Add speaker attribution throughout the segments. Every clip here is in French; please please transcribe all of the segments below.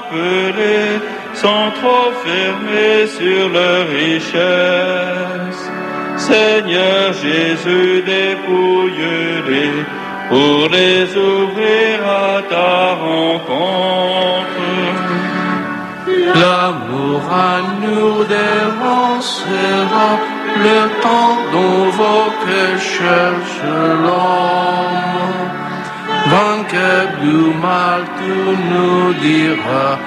Speaker 1: pour t'appeler sont trop fermées sur leur richesse, Seigneur Jésus, dépouille-les pour les ouvrir à ta rencontre.
Speaker 2: L'amour à nous dévancera le temps dont vos cœurs cherchent. Vainqueur du mal, tout nous dira,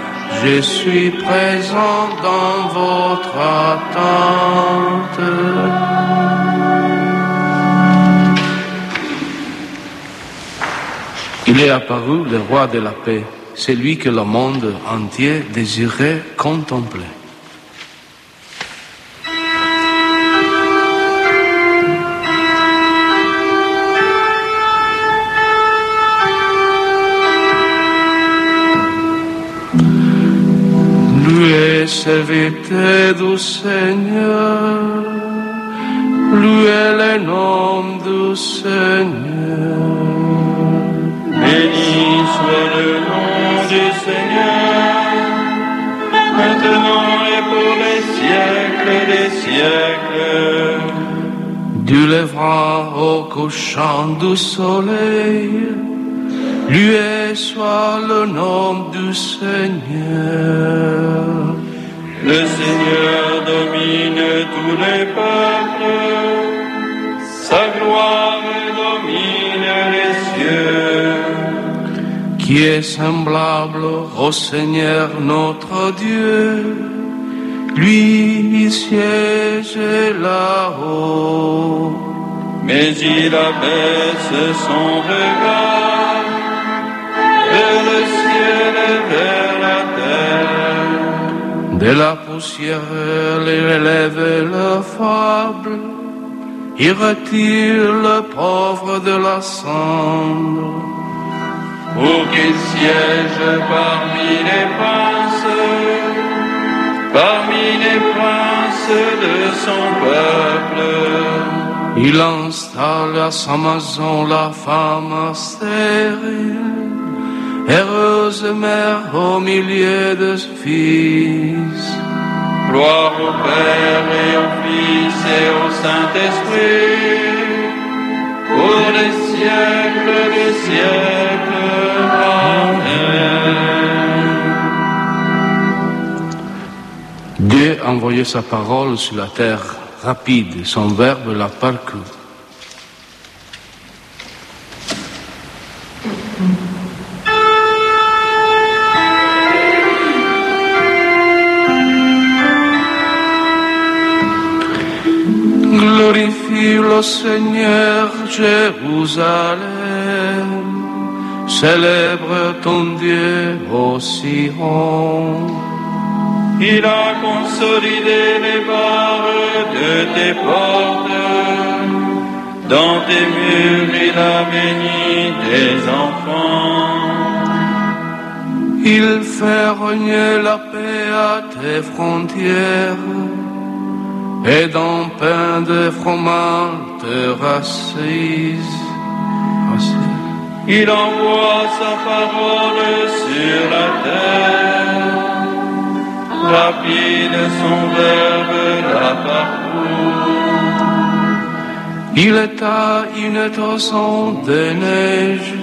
Speaker 2: je suis présent dans votre attente. Il est apparu le roi de la paix, celui que le monde entier désirait contempler. Serviteur du Seigneur, lui est le nom du Seigneur.
Speaker 1: Béni soit le nom du Seigneur, maintenant et pour les siècles des siècles.
Speaker 2: Du levant au couchant du soleil, lui est soit le nom du Seigneur.
Speaker 1: Le Seigneur domine tous les peuples, sa gloire domine les cieux.
Speaker 2: qui est semblable au Seigneur notre Dieu. Lui il siège là-haut.
Speaker 1: Mais il abaisse son regard vers le ciel et vers la terre.
Speaker 2: De la poussière, il élève le fable. Il retire le pauvre de la cendre.
Speaker 1: pour qu'il siège parmi les princes, parmi les princes de son peuple.
Speaker 2: Il installe à sa maison la femme stérile, heureuse mère au milieu de fils.
Speaker 1: Gloire au Père et au Fils et au Saint-Esprit, pour les siècles des siècles. Amen.
Speaker 2: Dieu a envoyé sa parole sur la terre rapide, son verbe la parcourt. Seigneur Jérusalem, célèbre ton Dieu au Sion.
Speaker 1: Il a consolidé les barres de tes portes. Dans tes murs, il a béni tes enfants.
Speaker 2: Il fait régner la paix à tes frontières et dans pain de fromage
Speaker 1: Il envoie sa parole sur la terre. Rapide son verbe la parcourt.
Speaker 2: Il état une torsion de neige,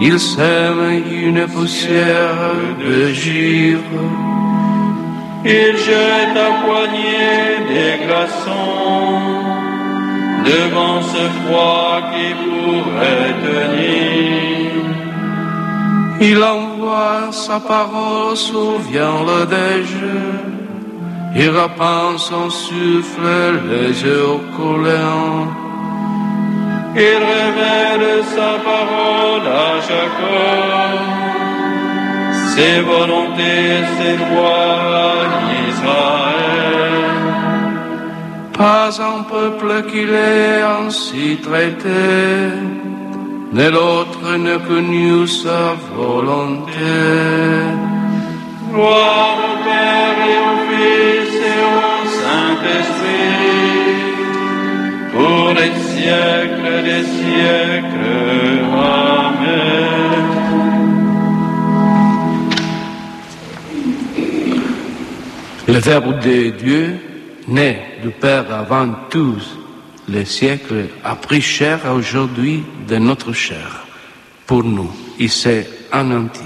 Speaker 2: il sème une poussière de givre.
Speaker 1: Il jette à poignée des glaçons devant ce froid qui pourrait tenir.
Speaker 2: Il envoie sa parole, souvient-le déjà. Il répand son souffle, les yeux collant.
Speaker 1: Il révèle sa parole à Jacob, ses volontés, ses lois à Israël.
Speaker 2: Pas un peuple qu'il ait ainsi traité, ni l'autre ne connu sa volonté.
Speaker 1: Gloire au Père et au Fils et au Saint-Esprit, pour les siècles des siècles. Amen.
Speaker 2: Le Verbe de Dieu, né du Père avant tous les siècles, a pris chair aujourd'hui de notre chair. Pour nous, il s'est anéanti.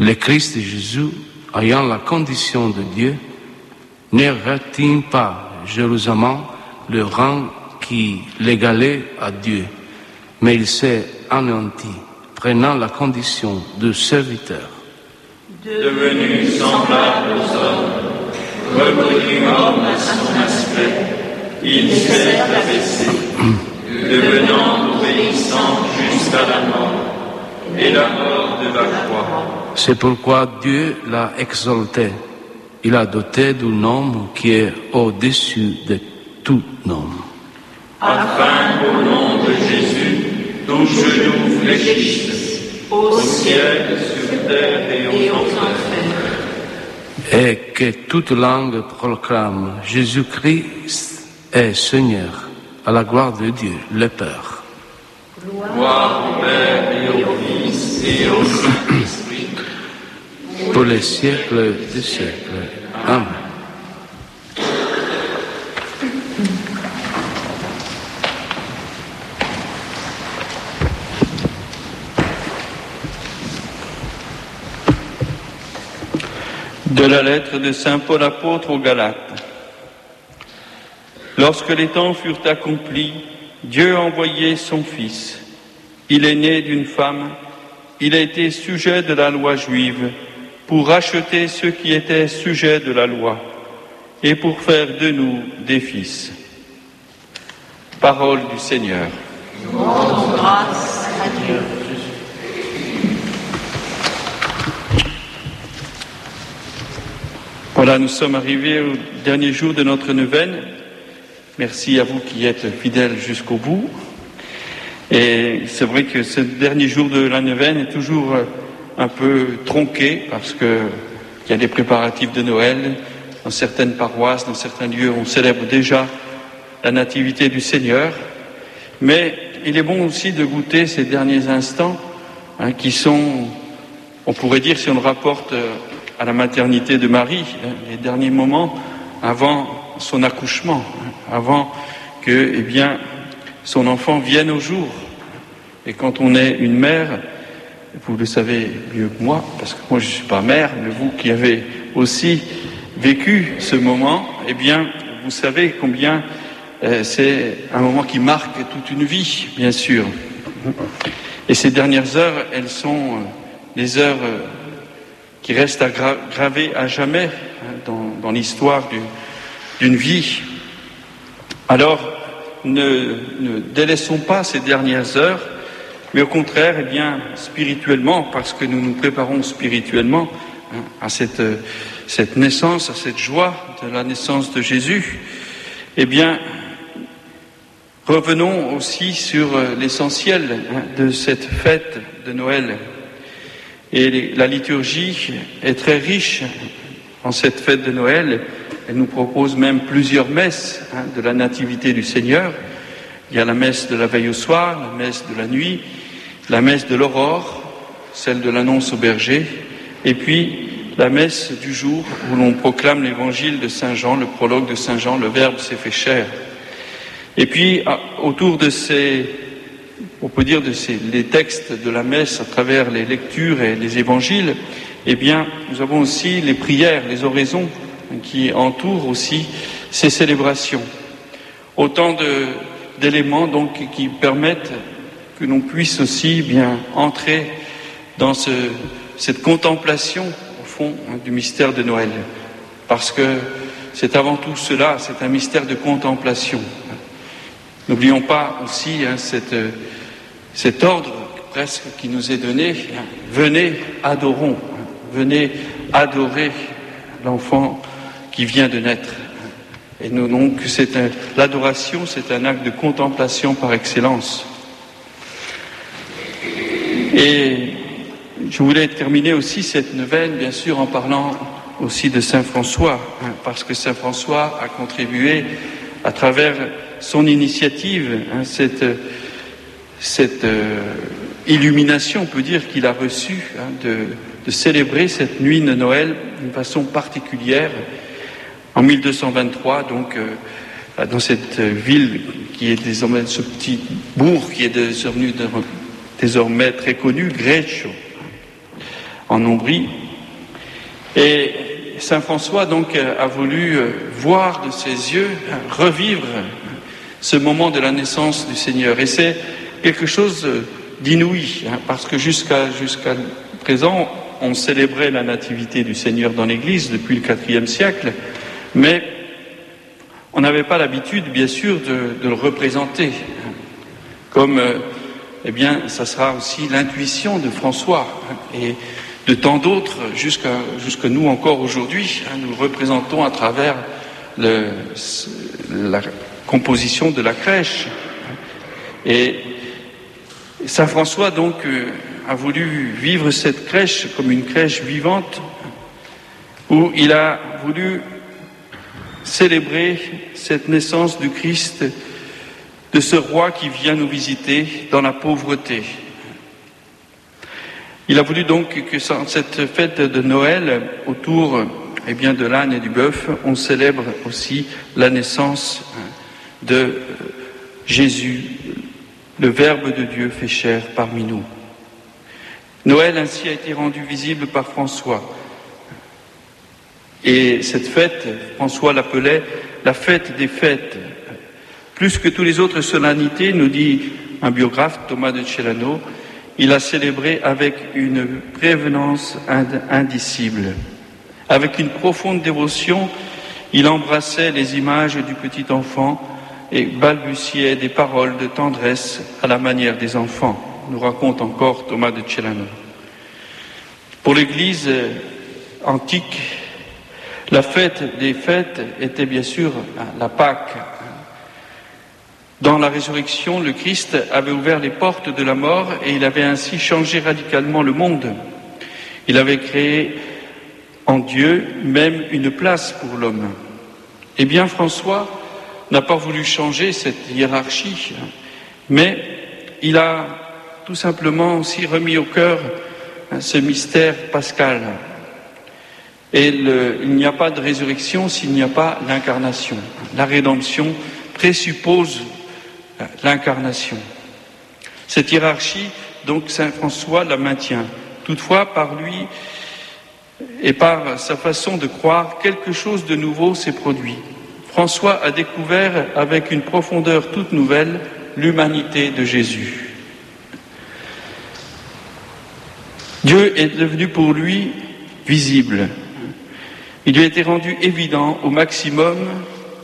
Speaker 2: Le Christ Jésus, ayant la condition de Dieu, ne retint pas jalousement le rang qui l'égalait à Dieu, mais il s'est anéanti, prenant la condition de serviteur.
Speaker 1: Devenu semblable aux hommes, reconnu homme à son aspect, il s'est abaissé, devenant obéissant jusqu'à la mort, et la mort de la croix.
Speaker 2: C'est pourquoi Dieu l'a exalté. Il a doté d'un nom qui est au-dessus de tout nom.
Speaker 1: afin qu'au nom de Jésus, tout genou fléchisse, au ciel, sur terre et aux enfers.
Speaker 2: Et que toute langue proclame Jésus-Christ est Seigneur, à la gloire de Dieu, le Père.
Speaker 1: Gloire au Père et au Fils et au Saint-Esprit,
Speaker 2: Pour les siècles des siècles. Amen.
Speaker 1: De la lettre de Saint Paul apôtre aux Galates. Lorsque les temps furent accomplis, Dieu a envoyé son Fils. Il est né d'une femme, il a été sujet de la loi juive pour racheter ceux qui étaient sujets de la loi et pour faire de nous des fils. Parole du Seigneur.
Speaker 3: Grâce à Dieu.
Speaker 1: Voilà, nous sommes arrivés au dernier jour de notre neuvaine. Merci à vous qui êtes fidèles jusqu'au bout. Et c'est vrai que ce dernier jour de la neuvaine est toujours un peu tronqué parce que il y a des préparatifs de Noël. Dans certaines paroisses, dans certains lieux, on célèbre déjà la nativité du Seigneur. Mais il est bon aussi de goûter ces derniers instants hein, qui sont, on pourrait dire, si on le rapporte euh, à la maternité de Marie, hein, les derniers moments avant son accouchement, hein, avant que, eh bien, son enfant vienne au jour. Et quand on est une mère, vous le savez mieux que moi, parce que moi je ne suis pas mère, mais vous qui avez aussi vécu ce moment, eh bien, vous savez combien euh, c'est un moment qui marque toute une vie, bien sûr. Et ces dernières heures, elles sont euh, les heures euh, qui restent à gra- gravées à jamais hein, dans, l'histoire du- d'une vie. Alors, ne, délaissons pas ces dernières heures, mais au contraire, eh bien, spirituellement, parce que nous nous préparons spirituellement hein, à cette, cette naissance, à cette joie de la naissance de Jésus, eh bien, revenons aussi sur euh, l'essentiel hein, de cette fête de Noël. Et la liturgie est très riche en cette fête de Noël. Elle nous propose même plusieurs messes hein, de la Nativité du Seigneur. Il y a la messe de la veille au soir, la messe de la nuit, la messe de l'aurore, celle de l'annonce au berger, et puis la messe du jour où l'on proclame l'évangile de Saint Jean, le prologue de Saint Jean, le Verbe s'est fait chair. Et puis, autour de ces, on peut dire de ces, les textes de la messe à travers les lectures et les évangiles, eh bien, nous avons aussi les prières, les oraisons qui entourent aussi ces célébrations. Autant d'éléments donc qui permettent que l'on puisse aussi bien entrer dans ce, cette contemplation au fond hein, du mystère de Noël, parce que c'est avant tout cela, c'est un mystère de contemplation. N'oublions pas aussi hein, cette, cet ordre presque qui nous est donné, hein, venez, adorons, venez adorer l'enfant qui vient de naître. Et nous, donc, c'est l'adoration, c'est un acte de contemplation par excellence. Et je voulais terminer aussi cette neuvaine, bien sûr, en parlant aussi de Saint François, hein, parce que Saint François a contribué à travers son initiative, hein, cette, cette euh, illumination, on peut dire, qu'il a reçue hein, de, célébrer cette nuit de Noël d'une façon particulière en 1223, donc euh, dans cette ville qui est désormais ce petit bourg qui est désormais, désormais très connu, Greccio, en Ombrie. Et Saint François donc a voulu euh, voir de ses yeux, revivre ce moment de la naissance du Seigneur. Et c'est quelque chose d'inouï, hein, parce que jusqu'à présent, on célébrait la nativité du Seigneur dans l'Église depuis le IVe siècle, mais on n'avait pas l'habitude, bien sûr, de, le représenter. Comme, euh, eh bien, ça sera aussi l'intuition de François et de tant d'autres, jusqu'à nous encore aujourd'hui. Hein, nous le représentons à travers la composition de la crèche. Et Saint François, donc, euh, a voulu vivre cette crèche comme une crèche vivante, où il a voulu célébrer cette naissance du Christ, de ce roi qui vient nous visiter dans la pauvreté. Il a voulu donc que cette fête de Noël, autour eh bien, de l'âne et du bœuf, on célèbre aussi la naissance de Jésus, le Verbe de Dieu fait chair parmi nous. Noël ainsi a été rendu visible par François. Et cette fête, François l'appelait la fête des fêtes. Plus que toutes les autres solennités, nous dit un biographe, Thomas de Celano, il a célébré avec une prévenance indicible. Avec une profonde dévotion, il embrassait les images du petit enfant et balbutiait des paroles de tendresse à la manière des enfants, nous raconte encore Thomas de Celano. Pour l'Église antique, la fête des fêtes était bien sûr la Pâque. Dans la résurrection, le Christ avait ouvert les portes de la mort et il avait ainsi changé radicalement le monde. Il avait créé en Dieu même une place pour l'homme. Eh bien, François n'a pas voulu changer cette hiérarchie, mais il a tout simplement aussi remis au cœur ce mystère pascal, et il n'y a pas de résurrection s'il n'y a pas l'incarnation. La rédemption présuppose l'incarnation. Cette hiérarchie, donc Saint François la maintient. Toutefois, par lui et par sa façon de croire, quelque chose de nouveau s'est produit. François a découvert avec une profondeur toute nouvelle l'humanité de Jésus. Dieu est devenu pour lui visible, il lui a été rendu évident au maximum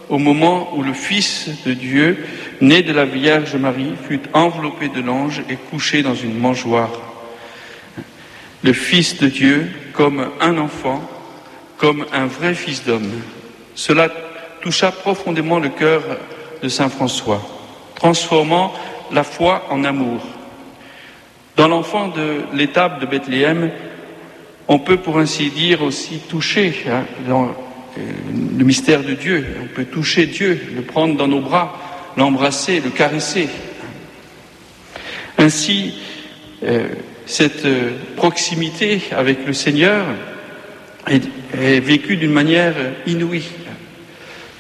Speaker 1: au moment où le Fils de Dieu, né de la Vierge Marie, fut enveloppé de l'ange et couché dans une mangeoire. Le Fils de Dieu comme un enfant, comme un vrai Fils d'homme. Cela toucha profondément le cœur de Saint François, transformant la foi en amour. Dans l'enfant de l'étape de Bethléem, on peut pour ainsi dire aussi toucher hein, euh, le mystère de Dieu. On peut toucher Dieu, le prendre dans nos bras, l'embrasser, le caresser. Ainsi, euh, cette euh, proximité avec le Seigneur est vécue d'une manière inouïe.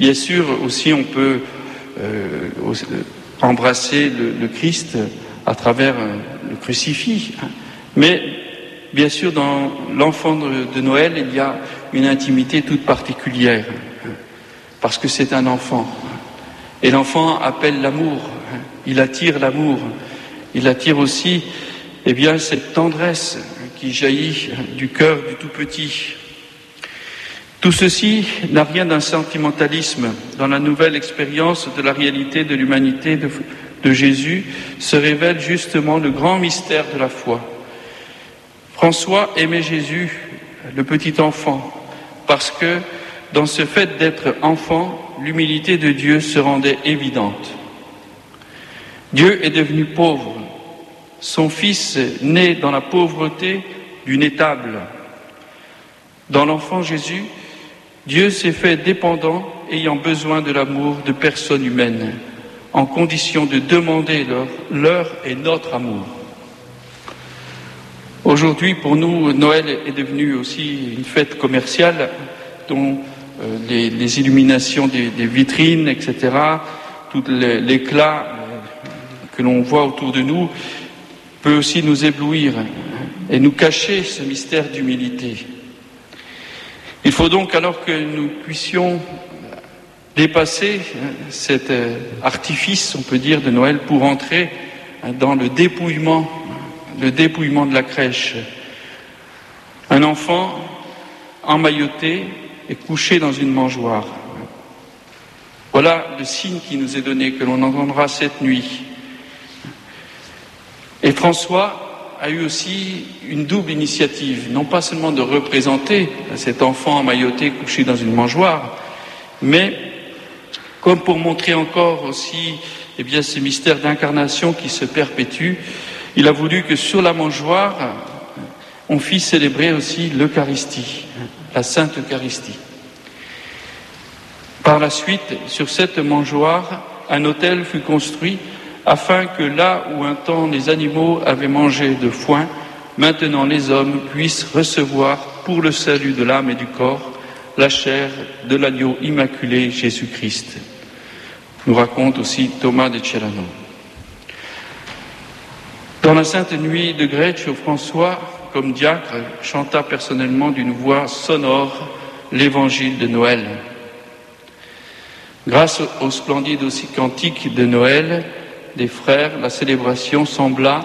Speaker 1: Bien sûr, aussi, on peut euh, embrasser le, Christ à travers le crucifix, hein. mais Bien sûr, dans l'enfant de Noël, il y a une intimité toute particulière, parce que c'est un enfant. Et l'enfant appelle l'amour. il attire l'amour, il attire aussi eh bien, cette tendresse qui jaillit du cœur du tout petit. Tout ceci n'a rien d'un sentimentalisme. Dans la nouvelle expérience de la réalité de l'humanité de, Jésus se révèle justement le grand mystère de la foi. François aimait Jésus, le petit enfant, parce que dans ce fait d'être enfant, l'humilité de Dieu se rendait évidente. Dieu est devenu pauvre. Son fils naît dans la pauvreté d'une étable. Dans l'enfant Jésus, Dieu s'est fait dépendant, ayant besoin de l'amour de personnes humaines, en condition de demander leur, et notre amour. Aujourd'hui, pour nous, Noël est devenu aussi une fête commerciale dont euh, les, illuminations des, des, vitrines, etc., tout l'éclat euh, que l'on voit autour de nous peut aussi nous éblouir et nous cacher ce mystère d'humilité. Il faut donc alors que nous puissions dépasser cet euh, artifice, on peut dire, de Noël pour entrer dans le dépouillement, le dépouillement de la crèche. Un enfant emmailloté et couché dans une mangeoire. Voilà le signe qui nous est donné, que l'on entendra cette nuit. Et François a eu aussi une double initiative, non pas seulement de représenter cet enfant emmailloté couché dans une mangeoire, mais comme pour montrer encore aussi eh bien, ce mystère d'incarnation qui se perpétue, il a voulu que sur la mangeoire, on fit célébrer aussi l'Eucharistie, la Sainte Eucharistie. Par la suite, sur cette mangeoire, un autel fut construit afin que là où un temps les animaux avaient mangé de foin, maintenant les hommes puissent recevoir pour le salut de l'âme et du corps la chair de l'agneau immaculé Jésus-Christ. Nous raconte aussi Thomas de Celano. Dans la sainte nuit de Greccio, François, comme diacre, chanta personnellement d'une voix sonore l'évangile de Noël. Grâce au splendide aussi cantique de Noël des frères, la célébration sembla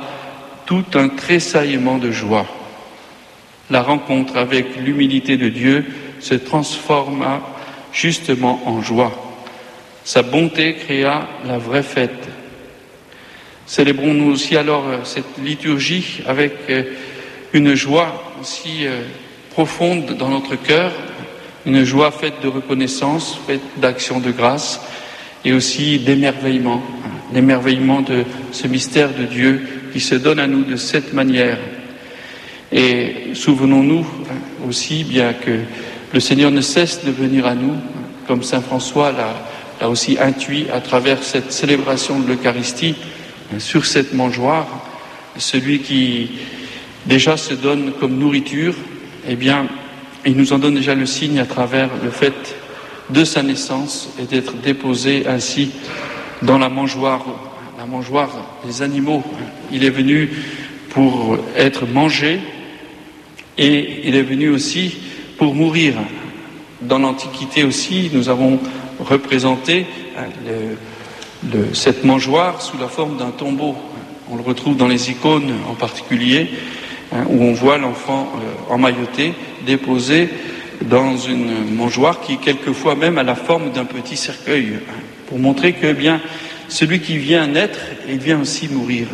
Speaker 1: tout un tressaillement de joie. La rencontre avec l'humilité de Dieu se transforma justement en joie. Sa bonté créa la vraie fête. Célébrons-nous aussi alors cette liturgie avec euh, une joie aussi euh, profonde dans notre cœur, une joie faite de reconnaissance, faite d'action de grâce et aussi d'émerveillement, l'émerveillement de ce mystère de Dieu qui se donne à nous de cette manière. Et souvenons-nous aussi bien que le Seigneur ne cesse de venir à nous, comme Saint François l'a aussi intuit à travers cette célébration de l'Eucharistie, sur cette mangeoire, celui qui déjà se donne comme nourriture, eh bien, il nous en donne déjà le signe à travers le fait de sa naissance et d'être déposé ainsi dans la mangeoire, la mangeoire des animaux. Il est venu pour être mangé et il est venu aussi pour mourir. Dans l'Antiquité aussi, nous avons représenté le, cette mangeoire sous la forme d'un tombeau. On le retrouve dans les icônes en particulier, hein, où on voit l'enfant euh, emmailloté déposé dans une mangeoire qui quelquefois même a la forme d'un petit cercueil, pour montrer que eh bien celui qui vient naître, il vient aussi mourir.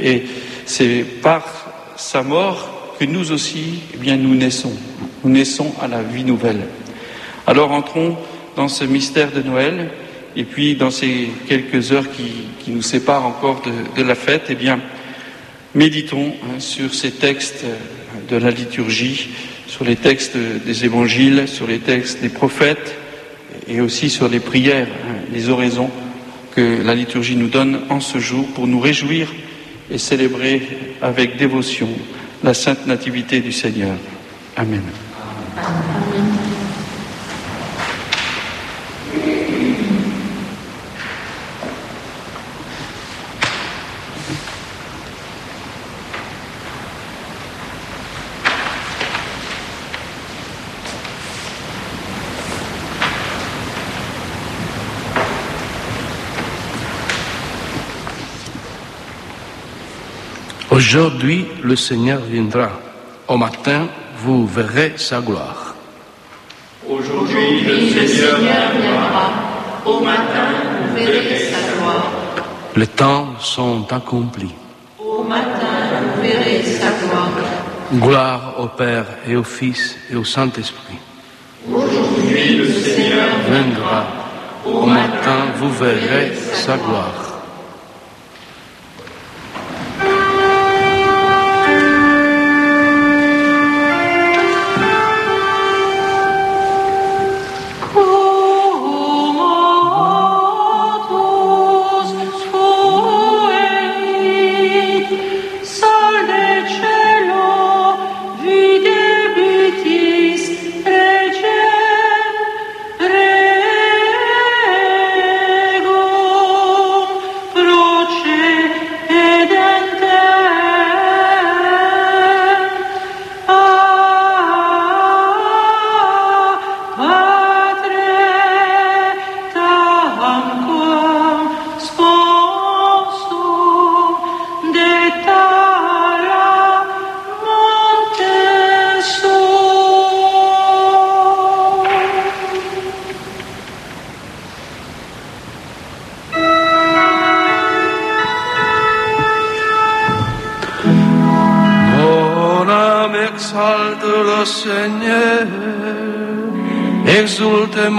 Speaker 1: Et c'est par sa mort que nous aussi, eh bien nous naissons. Nous naissons à la vie nouvelle. Alors entrons dans ce mystère de Noël, et puis dans ces quelques heures qui, nous séparent encore de, de, la fête, eh bien méditons hein, sur ces textes de la liturgie sur les textes des évangiles, sur les textes des prophètes et aussi sur les prières, les oraisons que la liturgie nous donne en ce jour pour nous réjouir et célébrer avec dévotion la sainte nativité du Seigneur. Amen. Amen.
Speaker 2: Aujourd'hui, le Seigneur viendra. Au matin, vous verrez sa gloire.
Speaker 1: Aujourd'hui, le Seigneur
Speaker 3: viendra. Au matin, vous verrez sa gloire.
Speaker 2: Les temps sont accomplis.
Speaker 3: Au matin, vous verrez sa gloire.
Speaker 2: Gloire au Père et au Fils et au Saint-Esprit.
Speaker 3: Aujourd'hui, le Seigneur
Speaker 2: Viendra. Au matin, vous verrez sa gloire.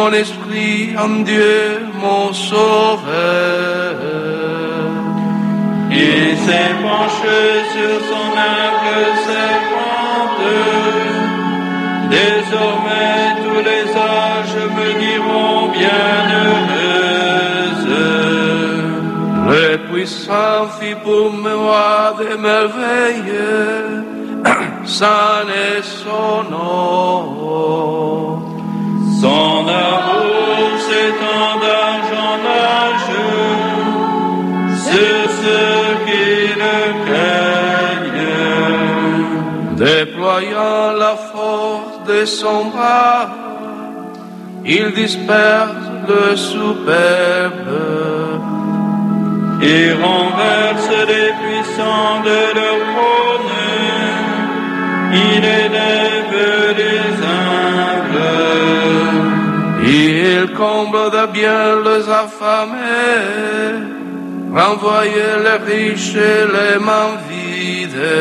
Speaker 2: Mon esprit en Dieu, mon sauveur.
Speaker 1: Il s'est penché sur son humble servante. Désormais, tous les âges me diront bienheureuse.
Speaker 2: Le puissant fit pour moi des merveilles, Saint est son nom.
Speaker 1: Son amour s'étend en âge sur ceux qui le craignent.
Speaker 2: Déployant la force de son bras, il disperse le superbe.
Speaker 1: Il renverse les puissants de leur trône. Il élève les.
Speaker 2: Il comble de bien les affamés, renvoyer les riches et les mains vides.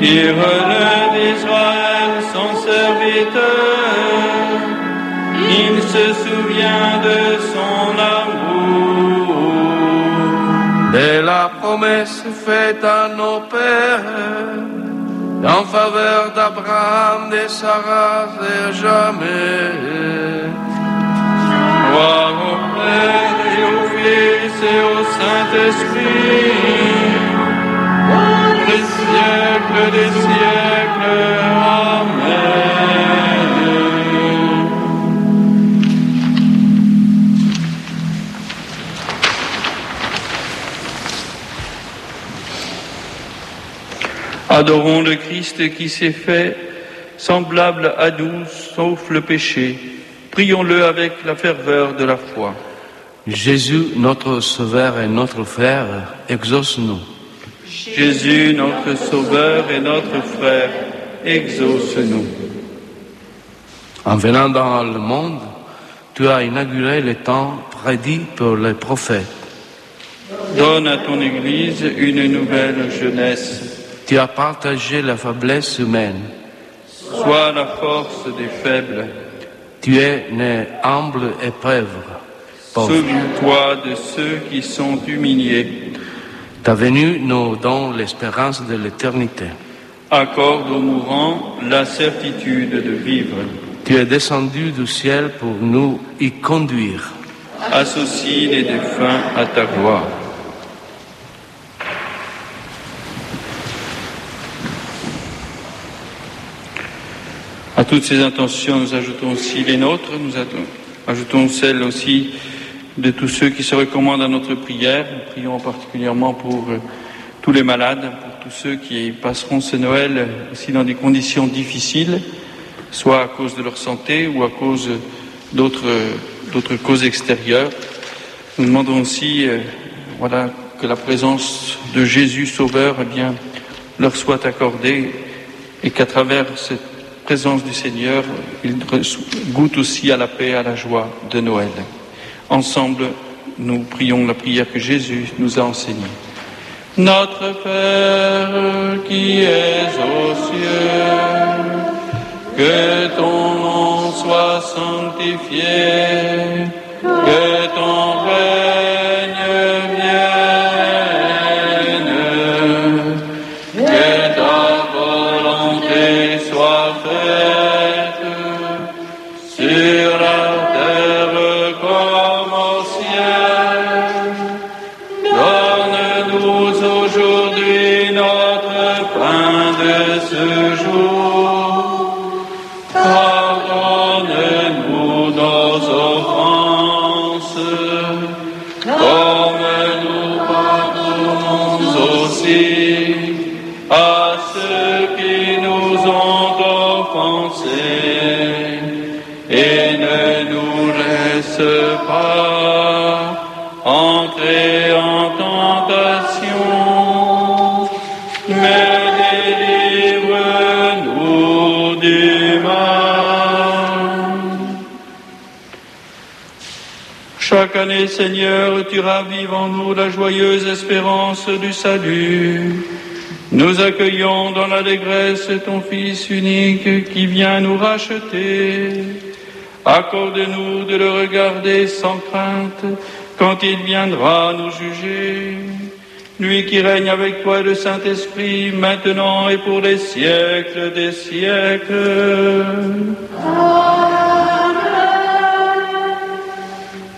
Speaker 1: Il relève Israël, son serviteur. Il se souvient de son amour.
Speaker 2: de la promesse faite à nos pères, en faveur d'Abraham, de Sarah et jamais.
Speaker 1: Gloire au Père et au Fils et au Saint-Esprit. Pour les siècles des siècles. Amen. Adorons le Christ qui s'est fait semblable à nous, sauf le péché. Prions-le avec la ferveur de la foi.
Speaker 2: Jésus, notre Sauveur et notre Frère, exauce-nous.
Speaker 1: Jésus, notre Sauveur et notre Frère, exauce-nous.
Speaker 2: En venant dans le monde, tu as inauguré le temps prédit pour les prophètes.
Speaker 1: Donne à ton Église une nouvelle jeunesse.
Speaker 2: Tu as partagé la faiblesse humaine.
Speaker 1: Sois la force des faibles.
Speaker 2: Tu es né humble et pauvre.
Speaker 1: Souviens-toi de ceux qui sont humiliés.
Speaker 2: Ta venue nous donne l'espérance de l'éternité.
Speaker 1: Accorde aux mourants la certitude de vivre.
Speaker 2: Tu es descendu du ciel pour nous y conduire.
Speaker 1: Associe les défunts à ta gloire. À toutes ces intentions, nous ajoutons aussi les nôtres, nous ajoutons celles aussi de tous ceux qui se recommandent à notre prière. Nous prions particulièrement pour euh, tous les malades, pour tous ceux qui passeront ce Noël aussi dans des conditions difficiles, soit à cause de leur santé ou à cause d'autres d'autres causes extérieures. Nous demandons aussi, euh, voilà, que la présence de Jésus Sauveur eh bien, leur soit accordée et qu'à travers cette présence du Seigneur, ils goûtent aussi à la paix, à la joie de Noël. Ensemble, nous prions la prière que Jésus nous a enseignée. Notre Père qui es aux cieux, que ton nom soit sanctifié, que ton règne comme Seigneur, tu ravives en nous la joyeuse espérance du salut. Nous accueillons dans l'allégresse ton Fils unique qui vient nous racheter. Accorde-nous de le regarder sans crainte quand il viendra nous juger. Lui qui règne avec toi le Saint-Esprit, maintenant et pour les siècles des siècles.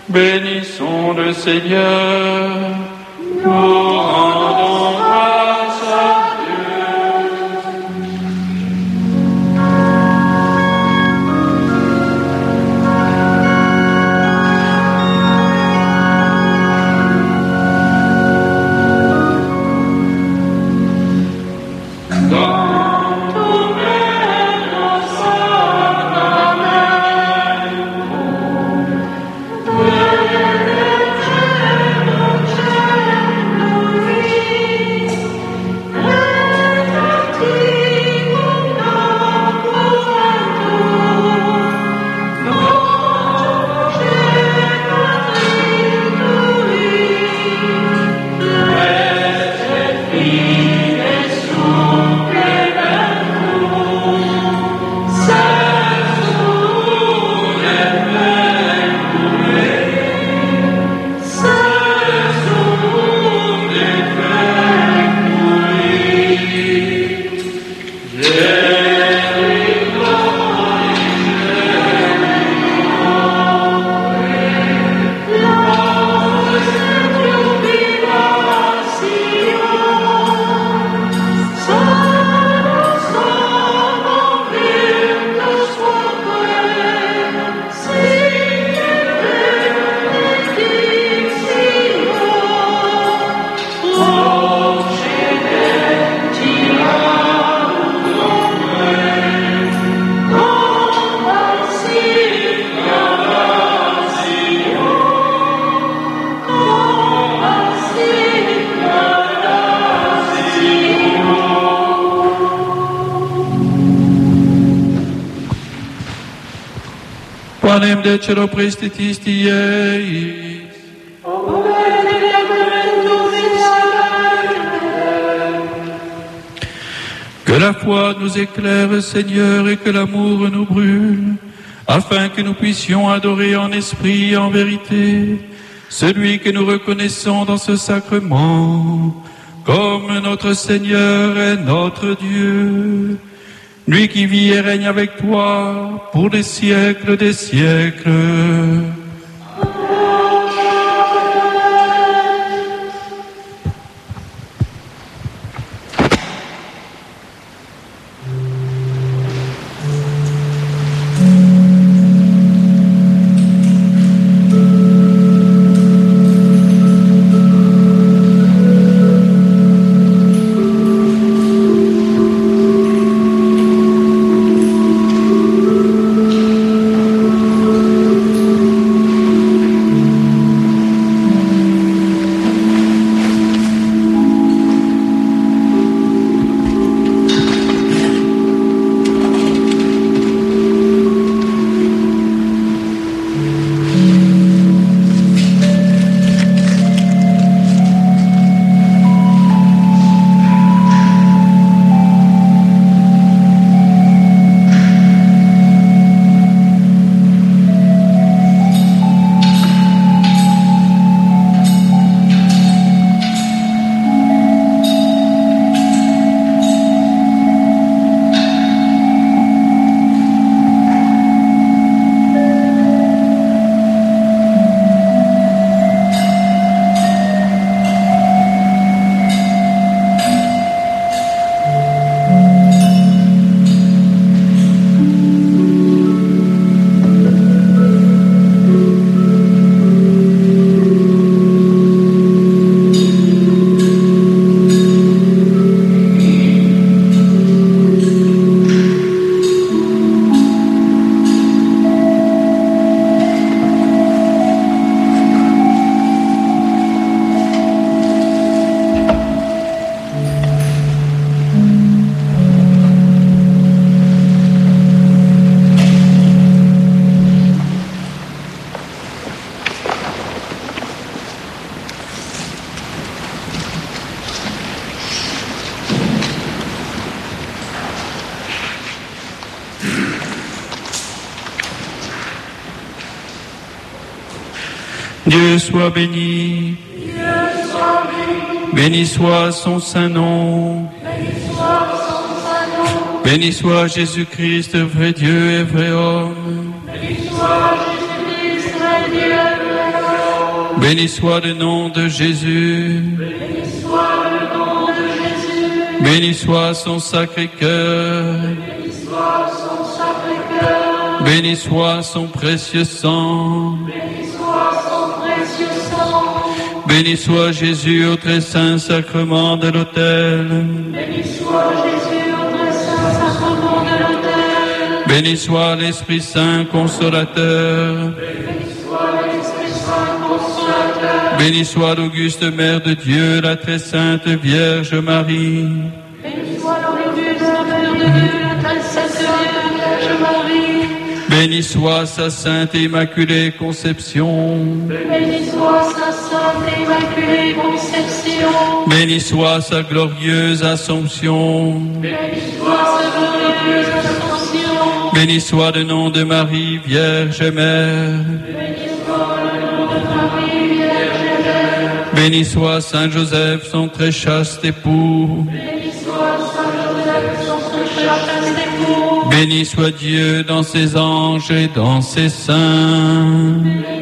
Speaker 1: Bénissons le Seigneur. Yeah. Que la foi nous éclaire, Seigneur, et que l'amour nous brûle, afin que nous puissions adorer en esprit et en vérité celui que nous reconnaissons dans ce sacrement comme notre Seigneur et notre Dieu, lui qui vit et règne avec toi pour les siècles des siècles. Soit béni. Béni soit son saint nom. Béni soit Jésus-Christ, vrai Dieu et vrai homme. Béni soit le nom de Jésus. Béni soit son sacré cœur. Béni soit son précieux sang. Béni soit Jésus au très saint sacrement de l'autel. Béni soit l'Esprit Saint consolateur. Béni soit l'auguste Mère de Dieu, la très sainte Vierge Marie. Béni soit sa sainte et immaculée conception.
Speaker 4: Béni soit sa sainte et immaculée conception.
Speaker 1: Béni soit sa glorieuse assomption.
Speaker 4: Béni soit sa glorieuse ascension.
Speaker 1: Béni soit le nom de Marie, Vierge Mère. Béni soit Saint Joseph, son très chaste époux.
Speaker 4: Béni soit Saint Joseph, son très chaste époux.
Speaker 1: Béni soit Dieu dans ses anges et dans ses saints.